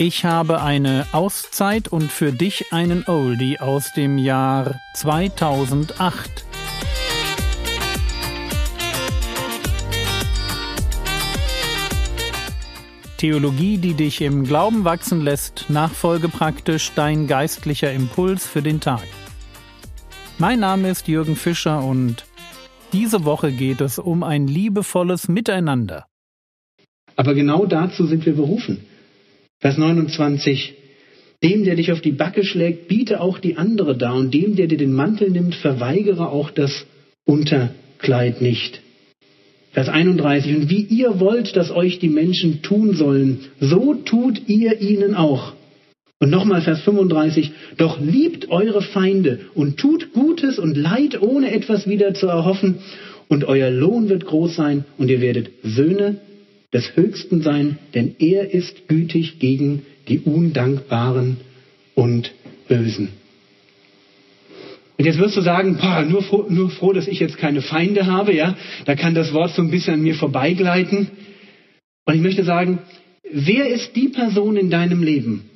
Ich habe eine Auszeit und für dich einen Oldie aus dem Jahr 2008. Theologie, die dich im Glauben wachsen lässt, nachfolge praktisch dein geistlicher Impuls für den Tag. Mein Name ist Jürgen Fischer und diese Woche geht es um ein liebevolles Miteinander. Aber genau dazu sind wir berufen. Vers 29. Dem, der dich auf die Backe schlägt, biete auch die andere dar, und dem, der dir den Mantel nimmt, verweigere auch das Unterkleid nicht. Vers 31. Und wie ihr wollt, dass euch die Menschen tun sollen, so tut ihr ihnen auch. Und nochmal Vers 35. Doch liebt eure Feinde und tut Gutes und Leid, ohne etwas wieder zu erhoffen. Und euer Lohn wird groß sein und ihr werdet Söhne des Höchsten sein, denn er ist gütig gegen die Undankbaren und Bösen. Und jetzt wirst du sagen, boah, nur, froh, nur froh, dass ich jetzt keine Feinde habe, ja? Da kann das Wort so ein bisschen an mir vorbeigleiten. Und ich möchte sagen, wer ist die Person in deinem Leben,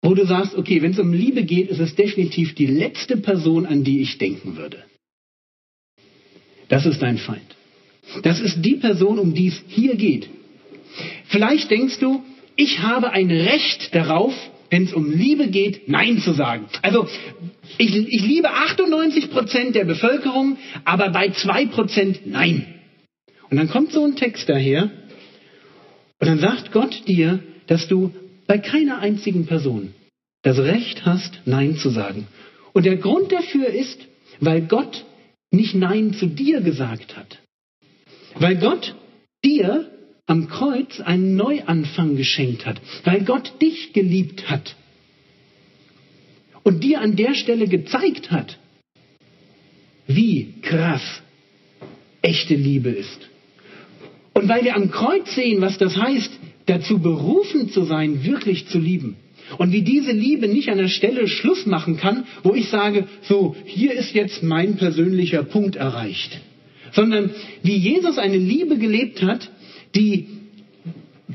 wo du sagst, okay, wenn es um Liebe geht, ist es definitiv die letzte Person, an die ich denken würde. Das ist dein Feind. Das ist die Person, um die es hier geht. Vielleicht denkst du, ich habe ein Recht darauf, wenn es um Liebe geht, Nein zu sagen. Also ich, ich liebe 98 Prozent der Bevölkerung, aber bei zwei Prozent Nein. Und dann kommt so ein Text daher und dann sagt Gott dir, dass du bei keiner einzigen Person das Recht hast, Nein zu sagen. Und der Grund dafür ist, weil Gott nicht Nein zu dir gesagt hat. Weil Gott dir am Kreuz einen Neuanfang geschenkt hat. Weil Gott dich geliebt hat. Und dir an der Stelle gezeigt hat, wie krass echte Liebe ist. Und weil wir am Kreuz sehen, was das heißt, dazu berufen zu sein, wirklich zu lieben. Und wie diese Liebe nicht an der Stelle Schluss machen kann, wo ich sage, so, hier ist jetzt mein persönlicher Punkt erreicht sondern wie Jesus eine Liebe gelebt hat, die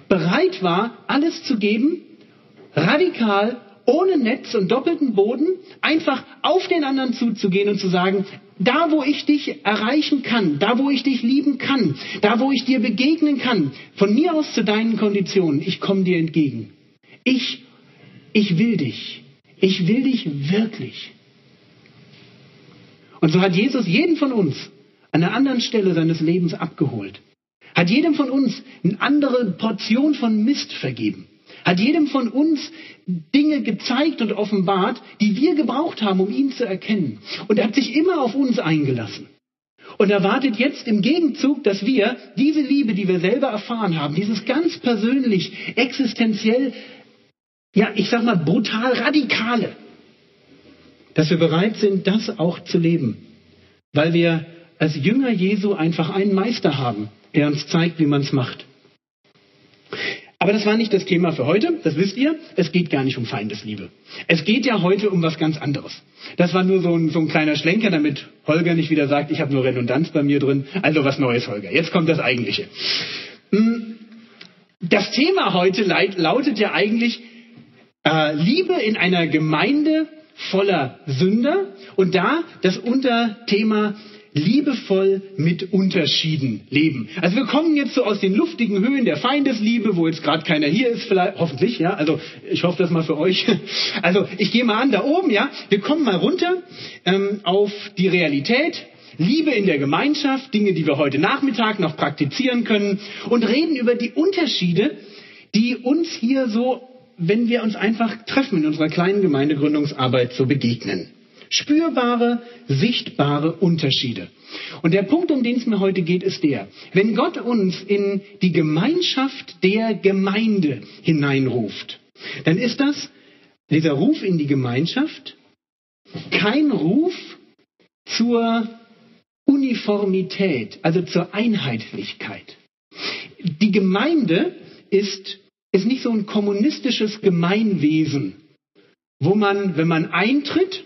bereit war, alles zu geben, radikal, ohne Netz und doppelten Boden, einfach auf den anderen zuzugehen und zu sagen, da wo ich dich erreichen kann, da wo ich dich lieben kann, da wo ich dir begegnen kann, von mir aus zu deinen Konditionen, ich komme dir entgegen. Ich, ich will dich. Ich will dich wirklich. Und so hat Jesus jeden von uns an einer anderen Stelle seines Lebens abgeholt. Hat jedem von uns eine andere Portion von Mist vergeben. Hat jedem von uns Dinge gezeigt und offenbart, die wir gebraucht haben, um ihn zu erkennen. Und er hat sich immer auf uns eingelassen. Und erwartet jetzt im Gegenzug, dass wir diese Liebe, die wir selber erfahren haben, dieses ganz persönlich, existenziell, ja, ich sag mal, brutal radikale, dass wir bereit sind, das auch zu leben. Weil wir als Jünger Jesu einfach einen Meister haben, der uns zeigt, wie man es macht. Aber das war nicht das Thema für heute, das wisst ihr. Es geht gar nicht um Feindesliebe. Es geht ja heute um was ganz anderes. Das war nur so ein, so ein kleiner Schlenker, damit Holger nicht wieder sagt, ich habe nur Redundanz bei mir drin. Also was Neues, Holger. Jetzt kommt das Eigentliche. Hm, das Thema heute lautet ja eigentlich äh, Liebe in einer Gemeinde voller Sünder und da das Unterthema liebevoll mit Unterschieden leben. Also wir kommen jetzt so aus den luftigen Höhen der Feindesliebe, wo jetzt gerade keiner hier ist, vielleicht hoffentlich, ja. Also ich hoffe das mal für euch. Also ich gehe mal an da oben, ja. Wir kommen mal runter ähm, auf die Realität. Liebe in der Gemeinschaft, Dinge, die wir heute Nachmittag noch praktizieren können und reden über die Unterschiede, die uns hier so, wenn wir uns einfach treffen in unserer kleinen Gemeindegründungsarbeit, so begegnen spürbare, sichtbare Unterschiede. Und der Punkt, um den es mir heute geht, ist der, wenn Gott uns in die Gemeinschaft der Gemeinde hineinruft, dann ist das, dieser Ruf in die Gemeinschaft, kein Ruf zur Uniformität, also zur Einheitlichkeit. Die Gemeinde ist, ist nicht so ein kommunistisches Gemeinwesen, wo man, wenn man eintritt,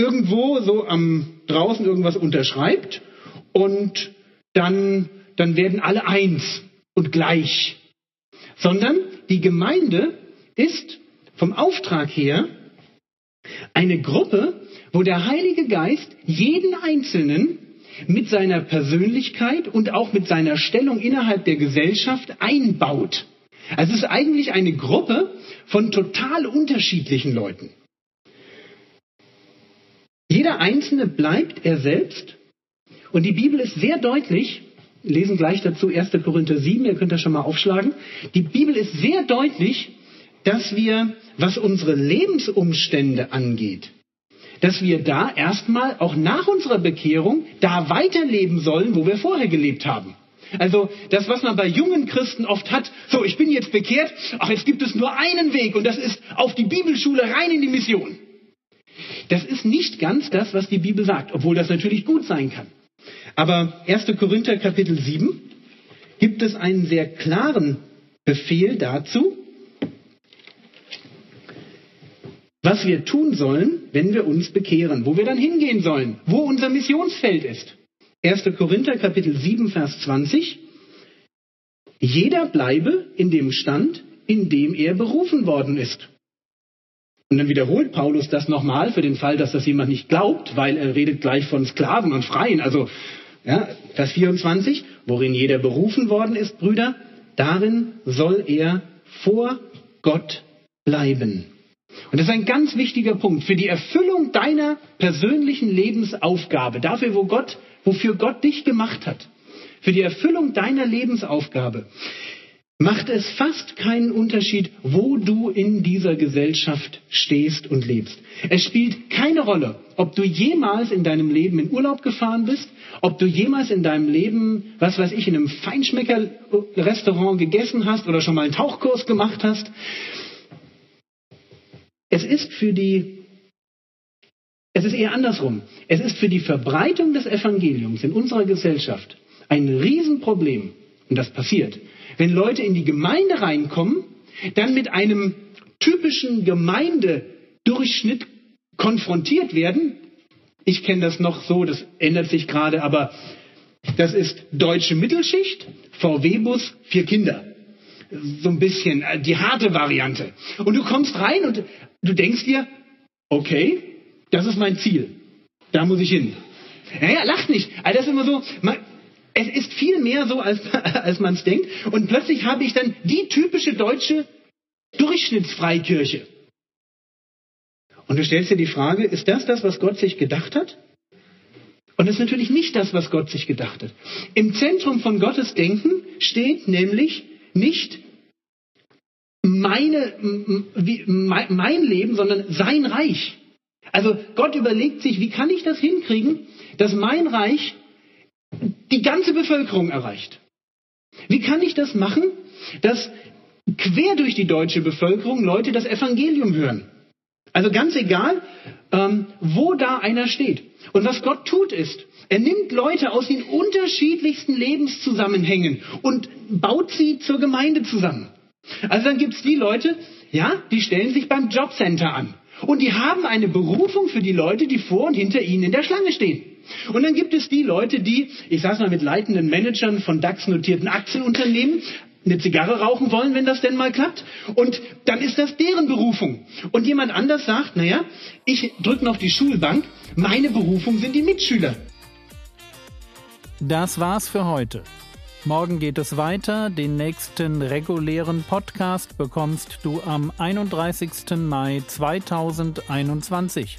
irgendwo so am draußen irgendwas unterschreibt und dann, dann werden alle eins und gleich. Sondern die Gemeinde ist vom Auftrag her eine Gruppe, wo der Heilige Geist jeden Einzelnen mit seiner Persönlichkeit und auch mit seiner Stellung innerhalb der Gesellschaft einbaut. Also es ist eigentlich eine Gruppe von total unterschiedlichen Leuten. Jeder Einzelne bleibt er selbst und die Bibel ist sehr deutlich, lesen gleich dazu 1. Korinther 7, ihr könnt das schon mal aufschlagen. Die Bibel ist sehr deutlich, dass wir, was unsere Lebensumstände angeht, dass wir da erstmal auch nach unserer Bekehrung da weiterleben sollen, wo wir vorher gelebt haben. Also das, was man bei jungen Christen oft hat, so, ich bin jetzt bekehrt, ach, jetzt gibt es nur einen Weg und das ist auf die Bibelschule rein in die Mission. Das ist nicht ganz das, was die Bibel sagt, obwohl das natürlich gut sein kann. Aber 1. Korinther Kapitel 7 gibt es einen sehr klaren Befehl dazu, was wir tun sollen, wenn wir uns bekehren, wo wir dann hingehen sollen, wo unser Missionsfeld ist. 1. Korinther Kapitel 7, Vers 20. Jeder bleibe in dem Stand, in dem er berufen worden ist. Und dann wiederholt Paulus das nochmal für den Fall, dass das jemand nicht glaubt, weil er redet gleich von Sklaven und Freien. Also, ja, Vers 24, worin jeder berufen worden ist, Brüder, darin soll er vor Gott bleiben. Und das ist ein ganz wichtiger Punkt für die Erfüllung deiner persönlichen Lebensaufgabe, dafür, wo Gott, wofür Gott dich gemacht hat, für die Erfüllung deiner Lebensaufgabe macht es fast keinen Unterschied, wo du in dieser Gesellschaft stehst und lebst. Es spielt keine Rolle, ob du jemals in deinem Leben in Urlaub gefahren bist, ob du jemals in deinem Leben, was weiß ich, in einem Feinschmecker-Restaurant gegessen hast oder schon mal einen Tauchkurs gemacht hast. Es ist für die es ist eher andersrum. Es ist für die Verbreitung des Evangeliums in unserer Gesellschaft ein Riesenproblem, und das passiert, wenn Leute in die Gemeinde reinkommen, dann mit einem typischen Gemeindedurchschnitt konfrontiert werden. Ich kenne das noch so, das ändert sich gerade, aber das ist deutsche Mittelschicht, VW-Bus, vier Kinder. So ein bisschen äh, die harte Variante. Und du kommst rein und du denkst dir, okay, das ist mein Ziel. Da muss ich hin. Naja, lacht nicht. Also das ist immer so, man, es ist viel mehr so, als, als man es denkt. Und plötzlich habe ich dann die typische deutsche Durchschnittsfreikirche. Und du stellst dir die Frage, ist das das, was Gott sich gedacht hat? Und das ist natürlich nicht das, was Gott sich gedacht hat. Im Zentrum von Gottes Denken steht nämlich nicht meine, mein Leben, sondern sein Reich. Also Gott überlegt sich, wie kann ich das hinkriegen, dass mein Reich die ganze Bevölkerung erreicht. Wie kann ich das machen, dass quer durch die deutsche Bevölkerung Leute das Evangelium hören? Also ganz egal, ähm, wo da einer steht. Und was Gott tut ist, er nimmt Leute aus den unterschiedlichsten Lebenszusammenhängen und baut sie zur Gemeinde zusammen. Also dann gibt es die Leute, ja, die stellen sich beim Jobcenter an. Und die haben eine Berufung für die Leute, die vor und hinter ihnen in der Schlange stehen. Und dann gibt es die Leute, die, ich sag's mal mit leitenden Managern von DAX-notierten Aktienunternehmen, eine Zigarre rauchen wollen, wenn das denn mal klappt. Und dann ist das deren Berufung. Und jemand anders sagt, naja, ich drücke noch die Schulbank, meine Berufung sind die Mitschüler. Das war's für heute. Morgen geht es weiter. Den nächsten regulären Podcast bekommst du am 31. Mai 2021.